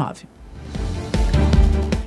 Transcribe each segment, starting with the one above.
19.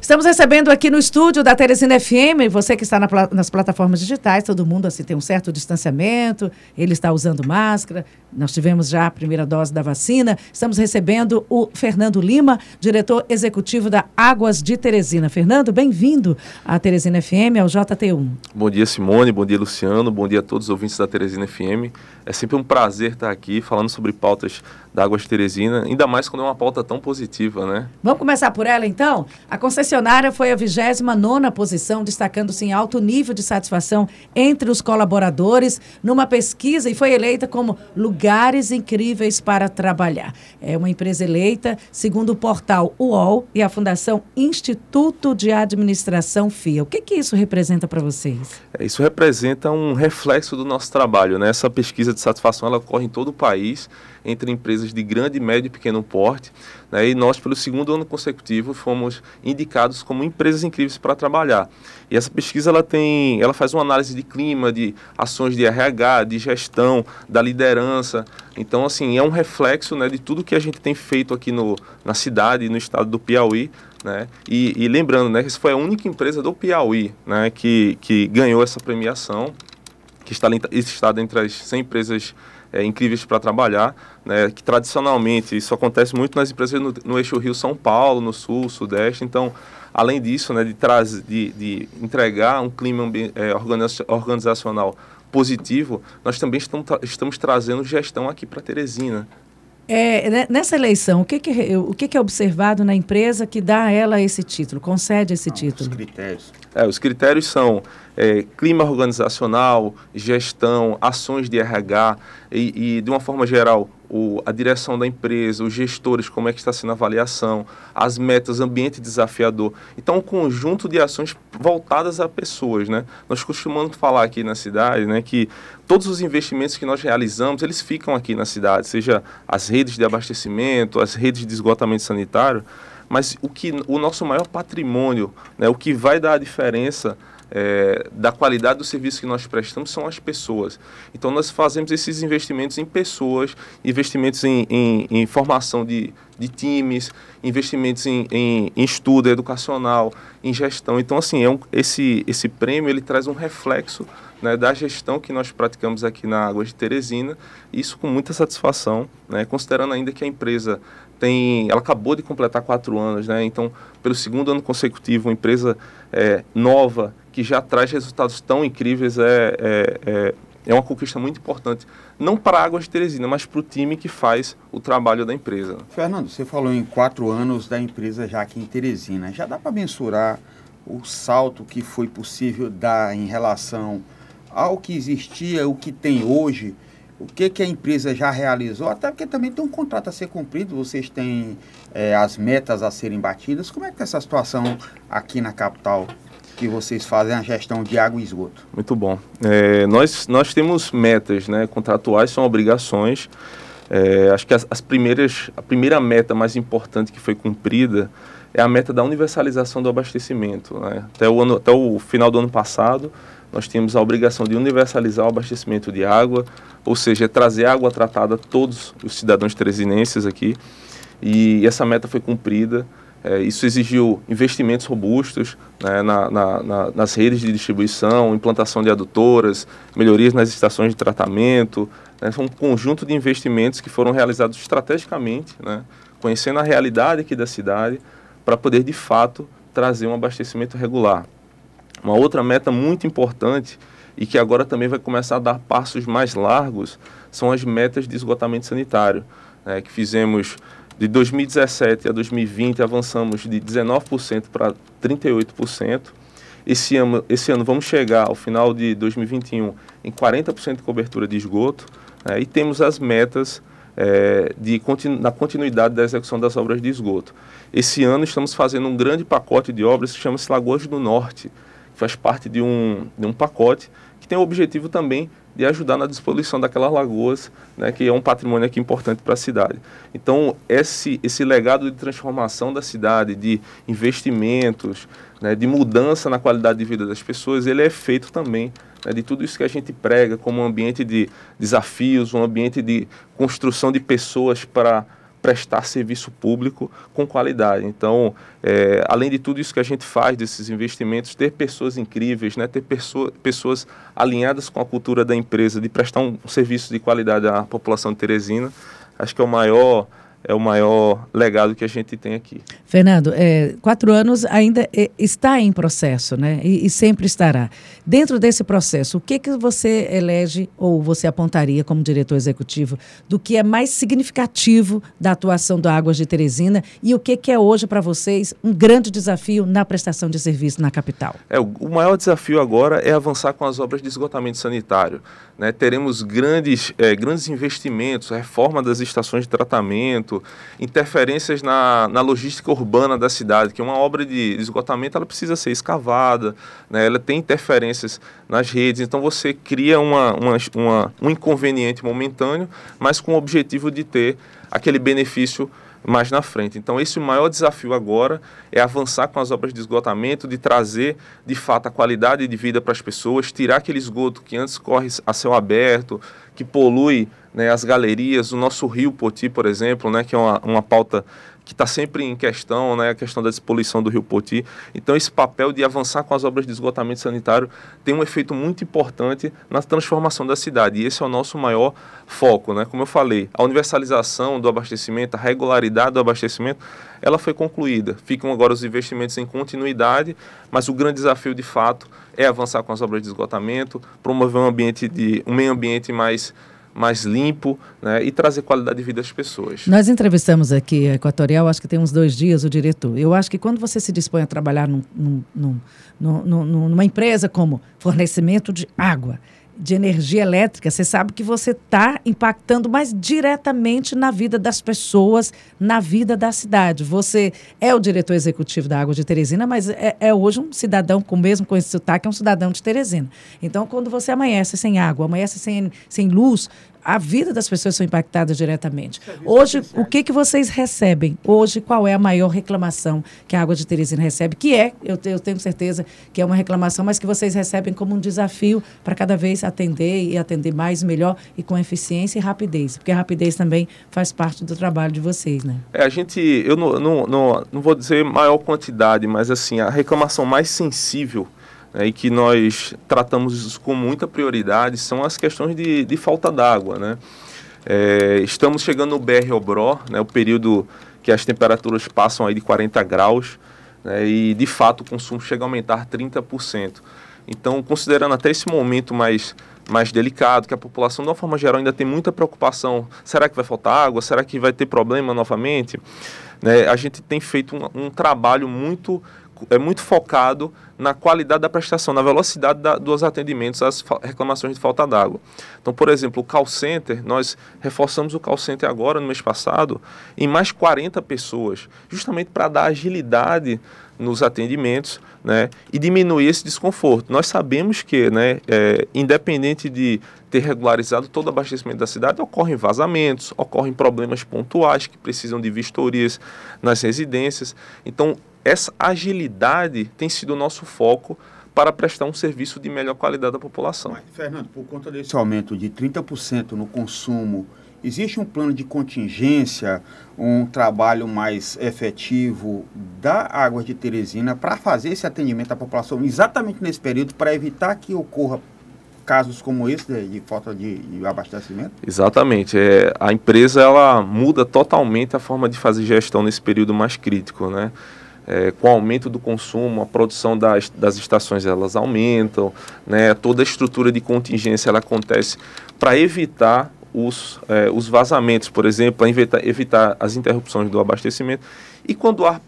Estamos recebendo aqui no estúdio da Teresina FM, você que está na, nas plataformas digitais, todo mundo assim tem um certo distanciamento, ele está usando máscara, nós tivemos já a primeira dose da vacina. Estamos recebendo o Fernando Lima, diretor executivo da Águas de Teresina. Fernando, bem-vindo à Teresina FM, ao JT1. Bom dia, Simone, bom dia, Luciano, bom dia a todos os ouvintes da Teresina FM. É sempre um prazer estar aqui falando sobre pautas da Águas Teresina, ainda mais quando é uma pauta tão positiva, né? Vamos começar por ela, então? A concessionária foi a 29ª posição, destacando-se em alto nível de satisfação entre os colaboradores numa pesquisa e foi eleita como lugares incríveis para trabalhar. É uma empresa eleita, segundo o portal UOL e a Fundação Instituto de Administração FIA. O que, que isso representa para vocês? É, isso representa um reflexo do nosso trabalho, né? Essa pesquisa de satisfação, ela ocorre em todo o país, entre empresas de grande, médio e pequeno porte. Né? E nós, pelo segundo ano consecutivo, fomos indicados como empresas incríveis para trabalhar. E essa pesquisa ela tem, ela faz uma análise de clima, de ações de RH, de gestão, da liderança. Então, assim, é um reflexo né, de tudo que a gente tem feito aqui no, na cidade, no estado do Piauí, né? E, e, lembrando, né, que essa foi a única empresa do Piauí né, que, que ganhou essa premiação, que está, está entre as 100 empresas é, incríveis para trabalhar, né, que tradicionalmente isso acontece muito nas empresas no, no eixo Rio-São Paulo, no Sul, Sudeste. Então, além disso, né, de, trazer, de, de entregar um clima é, organizacional positivo, nós também estamos, estamos trazendo gestão aqui para Teresina. É, né, nessa eleição, o que, que, o que, que é observado na empresa que dá a ela esse título, concede esse título? Os critérios. É, os critérios são é, clima organizacional, gestão, ações de RH e, e de uma forma geral, o, a direção da empresa, os gestores, como é que está sendo a avaliação, as metas, ambiente desafiador. Então, um conjunto de ações voltadas a pessoas, né? Nós costumamos falar aqui na cidade, né, que todos os investimentos que nós realizamos, eles ficam aqui na cidade, seja as redes de abastecimento, as redes de esgotamento sanitário, mas o que o nosso maior patrimônio, né, o que vai dar a diferença é, da qualidade do serviço que nós prestamos são as pessoas. Então, nós fazemos esses investimentos em pessoas, investimentos em, em, em formação de, de times, investimentos em, em, em, estudo educacional, em gestão. Então, assim, é um, esse, esse prêmio ele traz um reflexo né, da gestão que nós praticamos aqui na Águas de Teresina, isso com muita satisfação, né, considerando ainda que a empresa tem, ela acabou de completar quatro anos, né, então, pelo segundo ano consecutivo, uma empresa é, nova, que já traz resultados tão incríveis é, é, é, é uma conquista muito importante, não para a Águas de Teresina, mas para o time que faz o trabalho da empresa. Fernando, você falou em quatro anos da empresa já aqui em Teresina. Já dá para mensurar o salto que foi possível dar em relação ao que existia, o que tem hoje, o que, que a empresa já realizou, até porque também tem um contrato a ser cumprido, vocês têm é, as metas a serem batidas. Como é que é essa situação aqui na capital que vocês fazem a gestão de água e esgoto? Muito bom. É, nós, nós temos metas, né? Contratuais são obrigações. É, acho que as, as, primeiras, a primeira meta mais importante que foi cumprida é a meta da universalização do abastecimento. Né? Até, o ano, até o final do ano passado, nós tínhamos a obrigação de universalizar o abastecimento de água, ou seja, trazer água tratada a todos os cidadãos teresinenses aqui. E essa meta foi cumprida. É, isso exigiu investimentos robustos né, na, na, na, nas redes de distribuição, implantação de adutoras, melhorias nas estações de tratamento. Né, um conjunto de investimentos que foram realizados estrategicamente, né, conhecendo a realidade aqui da cidade, para poder, de fato, trazer um abastecimento regular. Uma outra meta muito importante e que agora também vai começar a dar passos mais largos são as metas de esgotamento sanitário, né, que fizemos de 2017 a 2020 avançamos de 19% para 38%. Esse ano, esse ano vamos chegar ao final de 2021 em 40% de cobertura de esgoto né, e temos as metas é, de continu, na continuidade da execução das obras de esgoto. Esse ano estamos fazendo um grande pacote de obras que chama-se Lagoas do Norte, faz parte de um, de um pacote que tem o objetivo também de ajudar na disposição daquelas lagoas, né, que é um patrimônio aqui importante para a cidade. Então, esse, esse legado de transformação da cidade, de investimentos, né, de mudança na qualidade de vida das pessoas, ele é feito também né, de tudo isso que a gente prega como um ambiente de desafios, um ambiente de construção de pessoas para prestar serviço público com qualidade. Então, é, além de tudo isso que a gente faz desses investimentos, ter pessoas incríveis, né, ter pessoa, pessoas alinhadas com a cultura da empresa, de prestar um serviço de qualidade à população de Teresina, acho que é o maior é o maior legado que a gente tem aqui. Fernando, é, quatro anos ainda é, está em processo, né? E, e, sempre estará. Dentro desse processo, o que, que você elege ou você apontaria como diretor executivo do que é mais significativo da atuação do Águas de Teresina e o que, que é hoje para vocês um grande desafio na prestação de serviço na capital? É, o, o maior desafio agora é avançar com as obras de esgotamento sanitário. Né? Teremos grandes, é, grandes investimentos, reforma das estações de tratamento, interferências na, na logística urbana da cidade, que uma obra de esgotamento ela precisa ser escavada, né? ela tem interferências nas redes, então você cria uma, uma, uma, um inconveniente momentâneo, mas com o objetivo de ter aquele benefício mais na frente. Então, esse o maior desafio agora é avançar com as obras de esgotamento, de trazer de fato a qualidade de vida para as pessoas, tirar aquele esgoto que antes corre a céu aberto, que polui né, as galerias, o nosso rio Poti, por exemplo, né, que é uma, uma pauta que está sempre em questão, né, a questão da despoluição do Rio Poti. Então, esse papel de avançar com as obras de esgotamento sanitário tem um efeito muito importante na transformação da cidade. E esse é o nosso maior foco. Né? Como eu falei, a universalização do abastecimento, a regularidade do abastecimento, ela foi concluída. Ficam agora os investimentos em continuidade, mas o grande desafio, de fato, é avançar com as obras de esgotamento, promover um ambiente de um meio ambiente mais mais limpo né, e trazer qualidade de vida às pessoas. Nós entrevistamos aqui a Equatorial, acho que tem uns dois dias, o diretor. Eu acho que quando você se dispõe a trabalhar num, num, num, numa empresa como fornecimento de água, de energia elétrica, você sabe que você está impactando mais diretamente na vida das pessoas, na vida da cidade. Você é o diretor executivo da Água de Teresina, mas é, é hoje um cidadão com mesmo com esse sotaque, é um cidadão de Teresina. Então, quando você amanhece sem água, amanhece sem, sem luz, a vida das pessoas são impactadas diretamente. Hoje, o que, que vocês recebem? Hoje, qual é a maior reclamação que a Água de Teresina recebe? Que é, eu, eu tenho certeza que é uma reclamação, mas que vocês recebem como um desafio para cada vez atender e atender mais, melhor e com eficiência e rapidez. Porque a rapidez também faz parte do trabalho de vocês, né? É, a gente, eu não, não, não, não vou dizer maior quantidade, mas assim, a reclamação mais sensível né, e que nós tratamos isso com muita prioridade são as questões de, de falta d'água. Né? É, estamos chegando no BR-Obró, né, o período que as temperaturas passam aí de 40 graus né, e de fato o consumo chega a aumentar 30%. Então, considerando até esse momento mais, mais delicado, que a população, de uma forma geral, ainda tem muita preocupação: será que vai faltar água? Será que vai ter problema novamente? Né, a gente tem feito um, um trabalho muito é muito focado na qualidade da prestação, na velocidade da, dos atendimentos às reclamações de falta d'água. Então, por exemplo, o call center, nós reforçamos o call center agora, no mês passado, em mais 40 pessoas, justamente para dar agilidade nos atendimentos né, e diminuir esse desconforto. Nós sabemos que, né, é, independente de ter regularizado todo o abastecimento da cidade, ocorrem vazamentos, ocorrem problemas pontuais que precisam de vistorias nas residências. Então, essa agilidade tem sido o nosso foco para prestar um serviço de melhor qualidade à população. Mas, Fernando, por conta desse aumento de 30% no consumo, existe um plano de contingência, um trabalho mais efetivo da Água de Teresina para fazer esse atendimento à população exatamente nesse período para evitar que ocorra casos como esse de, de falta de, de, abastecimento? Exatamente. É, a empresa ela muda totalmente a forma de fazer gestão nesse período mais crítico, né? É, com o aumento do consumo, a produção das, das estações elas aumentam, né, toda a estrutura de contingência ela acontece para evitar os, é, os vazamentos, por exemplo, para evitar, evitar as interrupções do abastecimento. E quando há,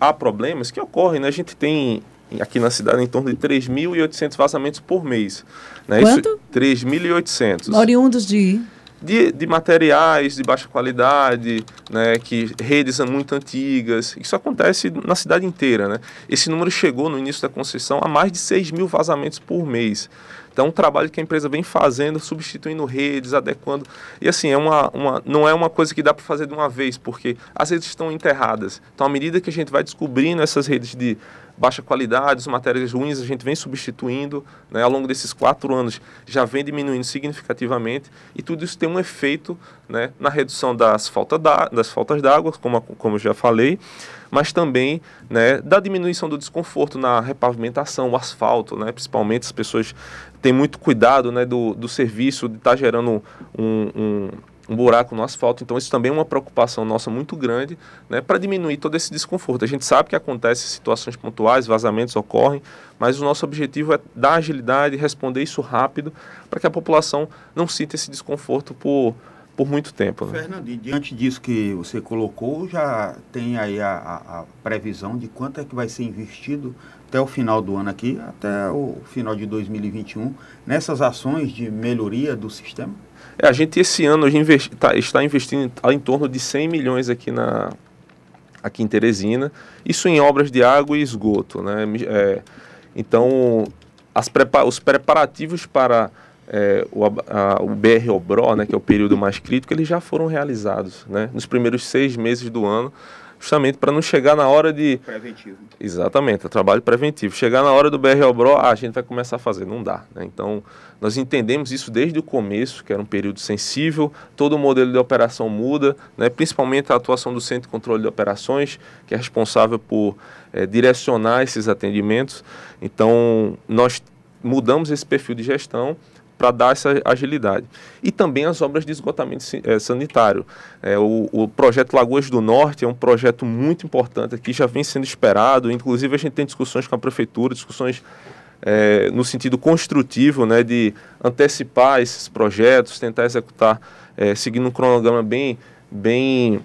há problemas que ocorrem, né, a gente tem aqui na cidade em torno de 3.800 vazamentos por mês. Né? Quanto? 3.800. Oriundos de de, de materiais de baixa qualidade, né, que redes são muito antigas. Isso acontece na cidade inteira. Né? Esse número chegou no início da concessão a mais de 6 mil vazamentos por mês. Então, um trabalho que a empresa vem fazendo, substituindo redes, adequando. E assim, é uma, uma, não é uma coisa que dá para fazer de uma vez, porque as redes estão enterradas. Então, à medida que a gente vai descobrindo essas redes de baixa qualidade, as matérias ruins a gente vem substituindo, né, ao longo desses quatro anos já vem diminuindo significativamente e tudo isso tem um efeito né, na redução das, falta da, das faltas d'água, como, como eu já falei, mas também né, da diminuição do desconforto na repavimentação, o asfalto, né, principalmente as pessoas têm muito cuidado né, do, do serviço, de estar tá gerando um, um um buraco no asfalto. Então, isso também é uma preocupação nossa muito grande né, para diminuir todo esse desconforto. A gente sabe que acontece situações pontuais, vazamentos ocorrem, mas o nosso objetivo é dar agilidade, responder isso rápido, para que a população não sinta esse desconforto por, por muito tempo. Né? Fernando, e diante disso que você colocou, já tem aí a, a, a previsão de quanto é que vai ser investido até o final do ano aqui, até o final de 2021, nessas ações de melhoria do sistema? É, a gente esse ano investi, tá, está investindo em torno de 100 milhões aqui, na, aqui em Teresina, isso em obras de água e esgoto. Né? É, então, prepa os preparativos para é, o, a, o BR-OBRO, né, que é o período mais crítico, eles já foram realizados né, nos primeiros seis meses do ano justamente para não chegar na hora de. Preventivo. Exatamente, é trabalho preventivo. Chegar na hora do BROBRO, ah, a gente vai começar a fazer. Não dá. Né? Então, nós entendemos isso desde o começo, que era um período sensível, todo o modelo de operação muda, né? principalmente a atuação do Centro de Controle de Operações, que é responsável por é, direcionar esses atendimentos. Então, nós mudamos esse perfil de gestão para dar essa agilidade. E também as obras de esgotamento é, sanitário. É, o, o, projeto Lagoas do Norte é um projeto muito importante aqui, já vem sendo esperado, inclusive a gente tem discussões com a prefeitura, discussões é, no sentido construtivo, né, de antecipar esses projetos, tentar executar, é, seguindo um cronograma bem, bem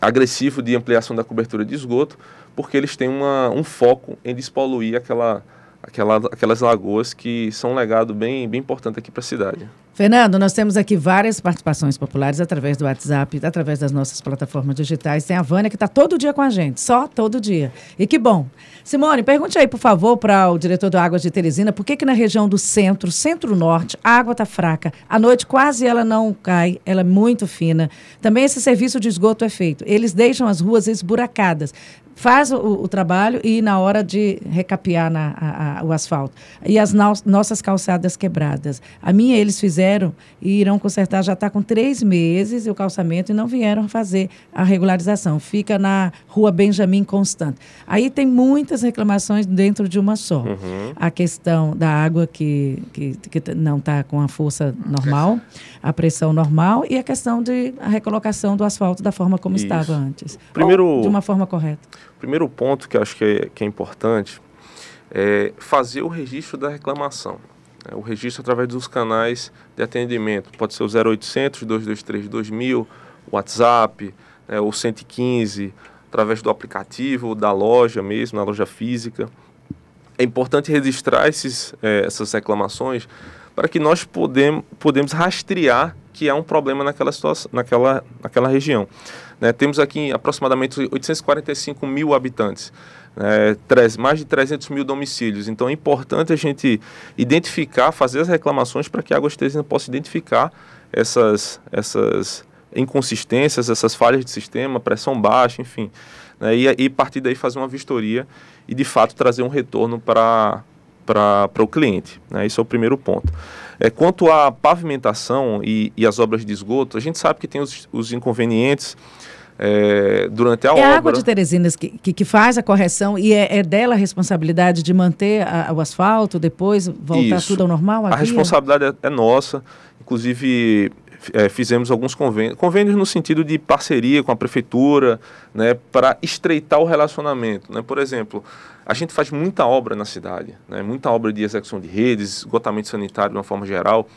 agressivo de ampliação da cobertura de esgoto, porque eles têm uma, um foco em despoluir aquela aquela, aquelas lagoas que são um legado bem, bem importante aqui para a cidade. Fernando, nós temos aqui várias participações populares através do WhatsApp, através das nossas plataformas digitais. Tem a Vânia que está todo dia com a gente, só todo dia. E que bom. Simone, pergunte aí, por favor, para o diretor do Águas de Teresina, por que, que na região do centro, centro-norte, a água está fraca? À noite quase ela não cai, ela é muito fina. Também esse serviço de esgoto é feito. Eles deixam as ruas esburacadas faz o, o, trabalho e na hora de recapear na, a, a, o asfalto. E as no, nossas calçadas quebradas. A minha eles fizeram e irão consertar, já está com três meses o calçamento e não vieram fazer a regularização. Fica na rua Benjamin Constante. Aí tem muitas reclamações dentro de uma só. Uhum. A questão da água que, que, que não está com a força normal, a pressão normal e a questão de a recolocação do asfalto da forma como Isso. estava antes. Primeiro, de uma forma correta. Primeiro ponto que eu acho que é, que é importante é fazer o registro da reclamação. É, o registro através dos canais de atendimento. Pode ser o 0800 223 2000, WhatsApp, é, o 115, através do aplicativo, da loja mesmo, na loja física. É importante registrar esses, é, essas reclamações para que nós podemos, podemos rastrear que há um problema naquela, situação, naquela, naquela região. Né, temos aqui aproximadamente 845 mil habitantes, né, mais de 300 mil domicílios. Então é importante a gente identificar, fazer as reclamações para que a Água possa identificar essas, essas inconsistências, essas falhas de sistema, pressão baixa, enfim. Né, e, e partir daí fazer uma vistoria e de fato trazer um retorno para para o cliente. Né? Esse é o primeiro ponto. É, quanto à pavimentação e, e as obras de esgoto, a gente sabe que tem os, os inconvenientes é, durante a é obra. É a Água de Teresinas que, que, que, faz a correção e é, é dela a responsabilidade de manter a, o asfalto, depois voltar Isso. tudo ao normal? A, a responsabilidade é, é, nossa, inclusive é, fizemos alguns convênios, convênios no sentido de parceria com a prefeitura, né, para estreitar o relacionamento. Né? Por exemplo, a gente faz muita obra na cidade, né? muita obra de execução de redes, esgotamento sanitário de uma forma geral,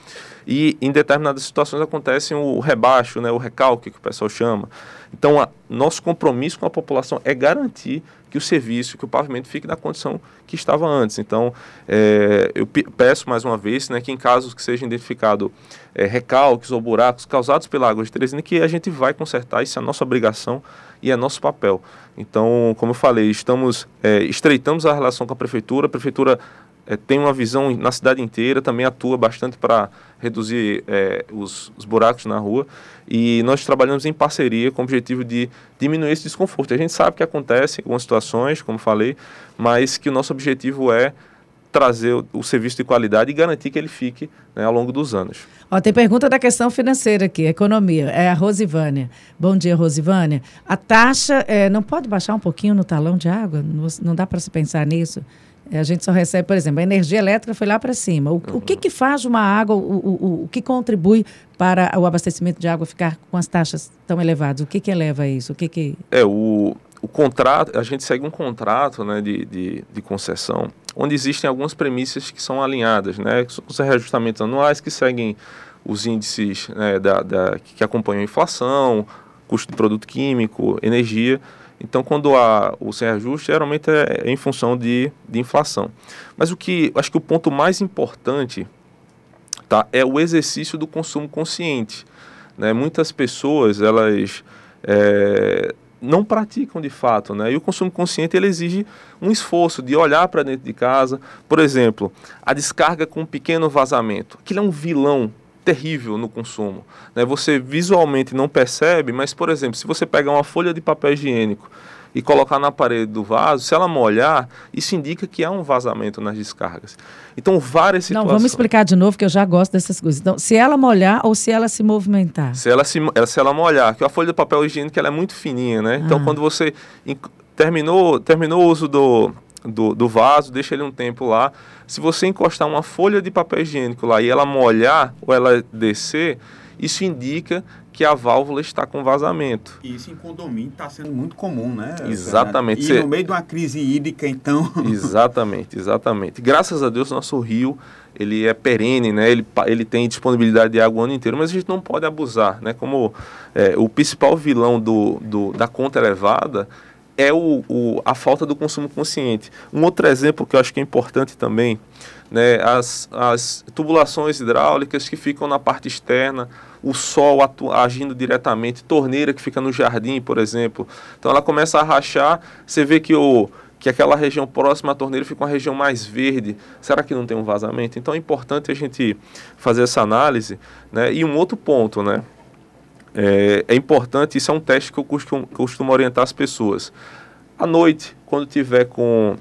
e em determinadas situações acontece o rebaixo, né? o recalque que o pessoal chama. Então, a, nosso compromisso com a população é garantir que o serviço, que o pavimento fique na condição que estava antes. Então, é, eu peço mais uma vez né, que em casos que sejam identificados é, recalques ou buracos causados pela água de Teresina, que a gente vai consertar, isso é nossa obrigação e é nosso papel. Então, como eu falei, estamos é, estreitamos a relação com a prefeitura, a prefeitura é, tem uma visão na cidade inteira, também atua bastante para reduzir é, os, os, buracos na rua. E nós trabalhamos em parceria com o objetivo de diminuir esse desconforto. A gente sabe que acontece em algumas situações, como falei, mas que o nosso objetivo é trazer o, o, serviço de qualidade e garantir que ele fique né, ao longo dos anos. Ó, tem pergunta da questão financeira aqui, economia. É a Rosivânia. Bom dia, Rosivânia. A taxa é, não pode baixar um pouquinho no talão de água? Não, não dá para se pensar nisso? É, a gente só recebe, por exemplo, a energia elétrica foi lá para cima. O, uhum. o, que, que faz uma água, o, o, o, que contribui para o abastecimento de água ficar com as taxas tão elevadas? O que, que eleva isso? O que, que... É, o, o contrato, a gente segue um contrato né, de, de, de concessão, onde existem algumas premissas que são alinhadas, né, os reajustamentos anuais que seguem os índices né, da, da, que acompanham a inflação, custo de produto químico, energia. Então, quando há o sem ajuste, geralmente é, é em função de, de inflação. Mas o que acho que o ponto mais importante tá, é o exercício do consumo consciente. Né? Muitas pessoas elas é, não praticam de fato, né? E o consumo consciente ele exige um esforço de olhar para dentro de casa, por exemplo, a descarga com um pequeno vazamento. Aquilo é um vilão terrível no consumo. Né? Você visualmente não percebe, mas por exemplo, se você pegar uma folha de papel higiênico e colocar na parede do vaso, se ela molhar, isso indica que há um vazamento nas descargas. Então, várias situações. Não, vamos explicar de novo, que eu já gosto dessas coisas. Então, se ela molhar ou se ela se movimentar? Se ela, se, se ela molhar, que a folha de papel higiênico ela é muito fininha, né? Então, ah. quando você terminou, terminou o uso do, do, do vaso, deixa ele um tempo lá. Se você encostar uma folha de papel higiênico lá e ela molhar ou ela descer, isso indica que a válvula está com vazamento. Isso em condomínio está sendo muito comum, né? Exatamente. E no meio de uma crise hídrica, então. exatamente, exatamente. Graças a Deus, nosso rio ele é perene, né? Ele, ele tem disponibilidade de água o ano inteiro, mas a gente não pode abusar, né? Como é, o principal vilão do, do, da conta elevada é o, o, a falta do consumo consciente. Um outro exemplo que eu acho que é importante também, né? As, as tubulações hidráulicas que ficam na parte externa o sol agindo diretamente, torneira que fica no jardim, por exemplo. Então ela começa a rachar, você vê que o que aquela região próxima à torneira fica uma região mais verde. Será que não tem um vazamento? Então é importante a gente fazer essa análise. Né? E um outro ponto, né? É, é importante, isso é um teste que eu costumo, costumo orientar as pessoas. À noite, quando tiver com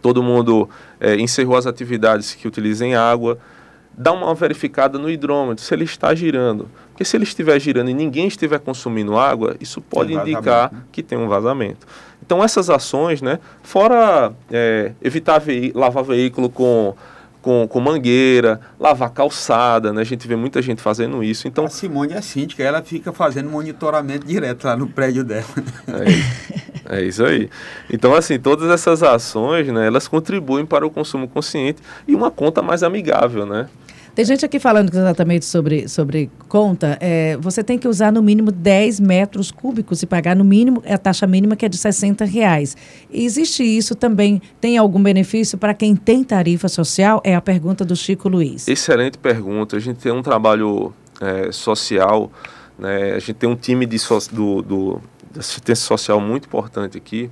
todo mundo é, encerrou as atividades que utilizem água, dá uma verificada no hidrômetro, se ele está girando. Porque se ele estiver girando e ninguém estiver consumindo água, isso pode indicar né? que tem um vazamento. Então essas ações, né, fora é, evitar lavar veículo com, com, com, mangueira, lavar calçada, né? A gente vê muita gente fazendo isso. Então, a Simone é síndica, ela fica fazendo monitoramento direto lá no prédio dela. É, é isso aí. Então, assim, todas essas ações, né, elas contribuem para o consumo consciente e uma conta mais amigável, né? Tem gente aqui falando exatamente sobre, sobre conta. É, você tem que usar no mínimo 10 metros cúbicos e pagar no mínimo a taxa mínima que é de 60 reais. Existe isso também? Tem algum benefício para quem tem tarifa social? É a pergunta do Chico Luiz. Excelente pergunta. A gente tem um trabalho é, social, né? a gente tem um time de so, do, do, de assistência social muito importante aqui,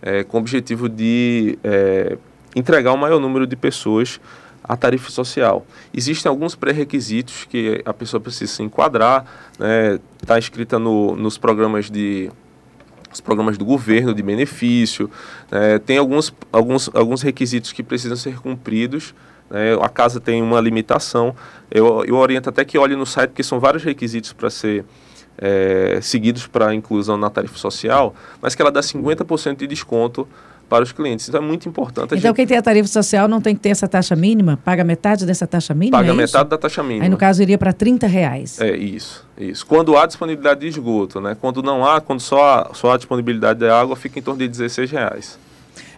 é, com o objetivo de é, entregar o maior número de pessoas a tarifa social. Existem alguns pré-requisitos que a pessoa precisa se enquadrar, está né, tá escrita no, nos programas de os programas do governo de benefício, né, tem alguns, alguns, alguns requisitos que precisam ser cumpridos, né, a casa tem uma limitação, eu, eu oriento até que olhe no site, porque são vários requisitos para ser é, seguidos para a inclusão na tarifa social, mas que ela dá 50% de desconto para os clientes. Então é muito importante. então gente... quem tem a tarifa social não tem que ter essa taxa mínima? Paga metade dessa taxa mínima? Paga é metade da taxa mínima. Aí no caso iria para 30 reais. É isso, isso. Quando há disponibilidade de esgoto, né? Quando não há, quando só há, só há disponibilidade de água, fica em torno de 16 reais.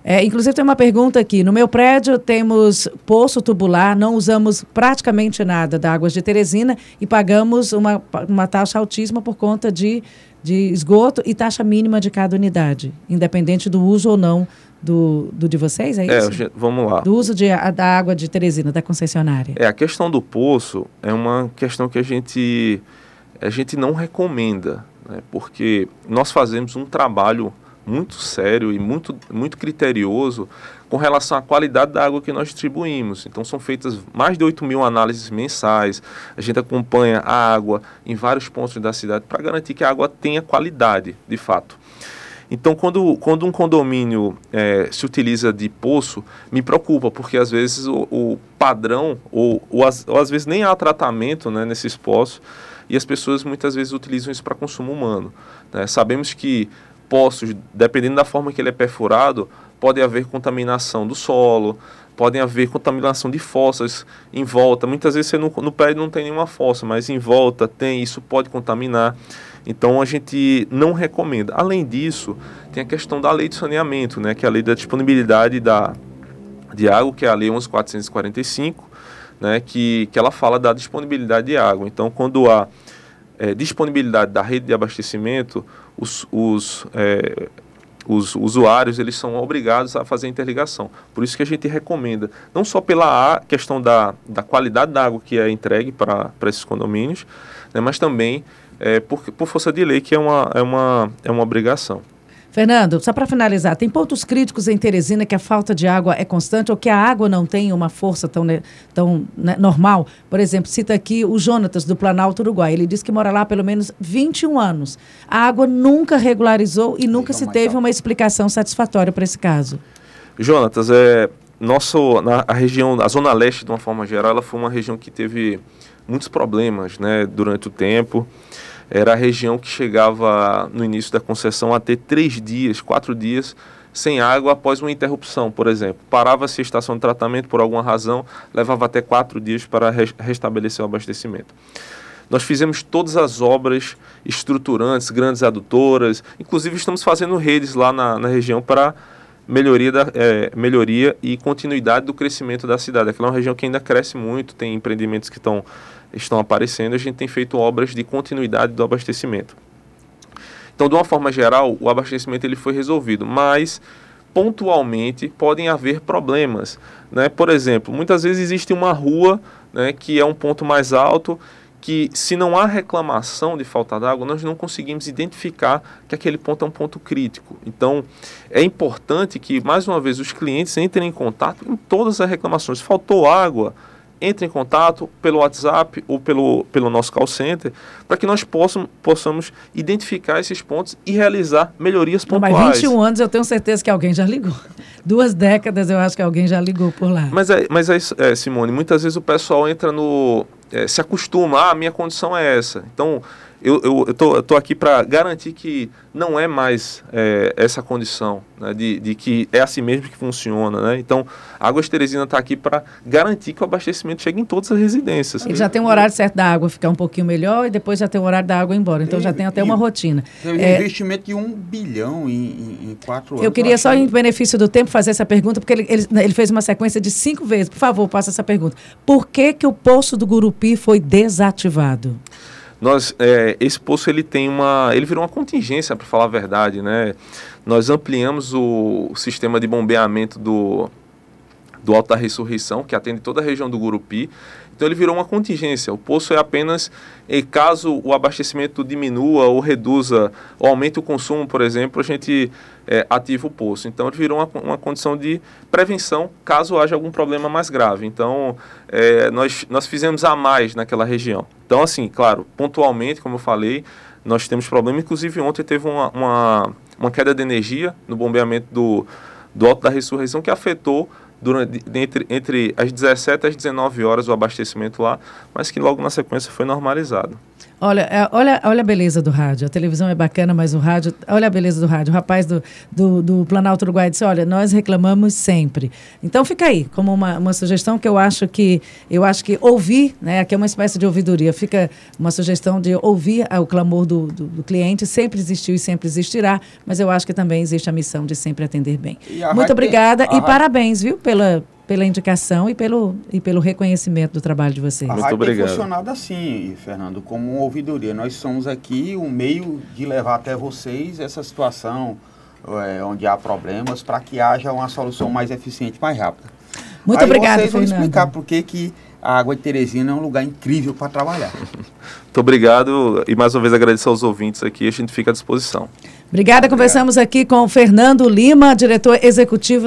É, inclusive tem uma pergunta aqui. No meu prédio temos poço tubular, não usamos praticamente nada da águas de Teresina e pagamos uma, uma taxa altíssima por conta de, de esgoto e taxa mínima de cada unidade, independente do uso ou não do, do de vocês, é, é isso? É, vamos lá. Do uso de, a, da água de Teresina, da concessionária. É, a questão do poço é uma questão que a gente, a gente não recomenda, né, porque nós fazemos um trabalho muito sério e muito, muito criterioso com relação à qualidade da água que nós distribuímos. Então, são feitas mais de 8 mil análises mensais. A gente acompanha a água em vários pontos da cidade para garantir que a água tenha qualidade, de fato. Então, quando, quando um condomínio é, se utiliza de poço, me preocupa, porque às vezes o, o padrão, ou, ou, as, ou, às vezes nem há tratamento né, nesses poços, e as pessoas muitas vezes utilizam isso para consumo humano. Né? Sabemos que poços, dependendo da forma que ele é perfurado, pode haver contaminação do solo, podem haver contaminação de fossas em volta. Muitas vezes você no, no prédio não tem nenhuma fossa, mas em volta tem, isso pode contaminar. Então a gente não recomenda. Além disso, tem a questão da lei de saneamento, né, que é a lei da disponibilidade da, de água, que é a lei 11445, né, que, que ela fala da disponibilidade de água. Então, quando há é, disponibilidade da rede de abastecimento, os, os, é, os usuários eles são obrigados a fazer a interligação. Por isso que a gente recomenda, não só pela questão da, da qualidade da água que é entregue para esses condomínios, né, mas também é, por, por força de lei, que é uma, é uma, é uma obrigação. Fernando, só para finalizar, tem pontos críticos em Teresina que a falta de água é constante ou que a água não tem uma força tão, tão né, normal? Por exemplo, cita aqui o Jonatas, do Planalto Uruguai. Ele diz que mora lá pelo menos 21 anos. A água nunca regularizou e nunca se teve uma explicação satisfatória para esse caso. Jonatas, é, nosso, na, a região, a Zona Leste, de uma forma geral, ela foi uma região que teve muitos problemas né, durante o tempo era a região que chegava no início da concessão a ter três dias, quatro dias sem água após uma interrupção, por exemplo. Parava-se a estação de tratamento por alguma razão, levava até quatro dias para restabelecer o abastecimento. Nós fizemos todas as obras estruturantes, grandes adutoras, inclusive estamos fazendo redes lá na, na região para melhoria, da, é, melhoria e continuidade do crescimento da cidade. Aquela é uma região que ainda cresce muito, tem empreendimentos que estão estão aparecendo, a gente tem feito obras de continuidade do abastecimento. Então, de uma forma geral, o abastecimento ele foi resolvido, mas pontualmente podem haver problemas. Né? Por exemplo, muitas vezes existe uma rua né, que é um ponto mais alto que se não há reclamação de falta d'água, nós não conseguimos identificar que aquele ponto é um ponto crítico. Então, é importante que, mais uma vez, os clientes entrem em contato em todas as reclamações. Faltou água, entre em contato pelo WhatsApp ou pelo, pelo nosso call center para que nós possam, possamos identificar esses pontos e realizar melhorias pontuais. Não, mas 21 anos eu tenho certeza que alguém já ligou. Duas décadas eu acho que alguém já ligou por lá. Mas é, mas é, é Simone, muitas vezes o pessoal entra no... É, se acostuma, ah, a minha condição é essa. Então, eu, eu, eu, tô, eu tô aqui para garantir que não é mais é, essa condição, né, de, de que é assim mesmo que funciona. Né? Então, a Águas Teresina está aqui para garantir que o abastecimento chegue em todas as residências. Ele já tem um horário certo da água ficar um pouquinho melhor e depois já tem o horário da água embora. Então, já tem até uma rotina. É, um investimento de um bilhão em, em, em quatro anos. Eu queria só, em benefício do tempo, fazer essa pergunta, porque ele, ele, ele fez uma sequência de cinco vezes. Por favor, faça essa pergunta. Por que, que o Poço do Gurupi foi desativado? Nós é, esse poço ele tem uma ele virou uma contingência para falar a verdade né? Nós ampliamos o, o, sistema de bombeamento do do Alto da Ressurreição que atende toda a região do Gurupi. Então ele virou uma contingência. O poço é apenas e caso o abastecimento diminua ou reduza ou aumente o consumo por exemplo a gente é, ativa o poço então ele virou uma, uma condição de prevenção caso haja algum problema mais grave então é, nós nós fizemos a mais naquela região então, assim, claro, pontualmente, como eu falei, nós temos problema. Inclusive, ontem teve uma, uma, uma queda de energia no bombeamento do, do Alto da Ressurreição que afetou durante, entre, entre as 17 e as 19 horas o abastecimento lá, mas que logo na sequência foi normalizado. Olha, é, olha, olha a beleza do rádio. A televisão é bacana, mas o rádio. Olha a beleza do rádio. O rapaz do, do, do Planalto Uruguai disse: olha, nós reclamamos sempre. Então fica aí, como uma, uma sugestão que eu acho que eu acho que ouvir, né? Aqui é uma espécie de ouvidoria. Fica uma sugestão de ouvir o clamor do, do, do cliente. Sempre existiu e sempre existirá, mas eu acho que também existe a missão de sempre atender bem. Muito obrigada e parabéns, viu, pela, pela indicação e pelo, e pelo reconhecimento do trabalho de vocês. A Muito obrigado. tem funcionado assim, Fernando, como uma ouvidoria. Nós somos aqui o meio de levar até vocês essa situação é, onde há problemas para que haja uma solução mais eficiente, mais rápida. Muito Aí obrigado, vocês vão explicar por que, que a Água de Teresina é um lugar incrível para trabalhar. Muito obrigado e mais uma vez agradecer aos ouvintes aqui, a gente fica à disposição. Obrigada. Conversamos aqui com o Fernando Lima, diretor executivo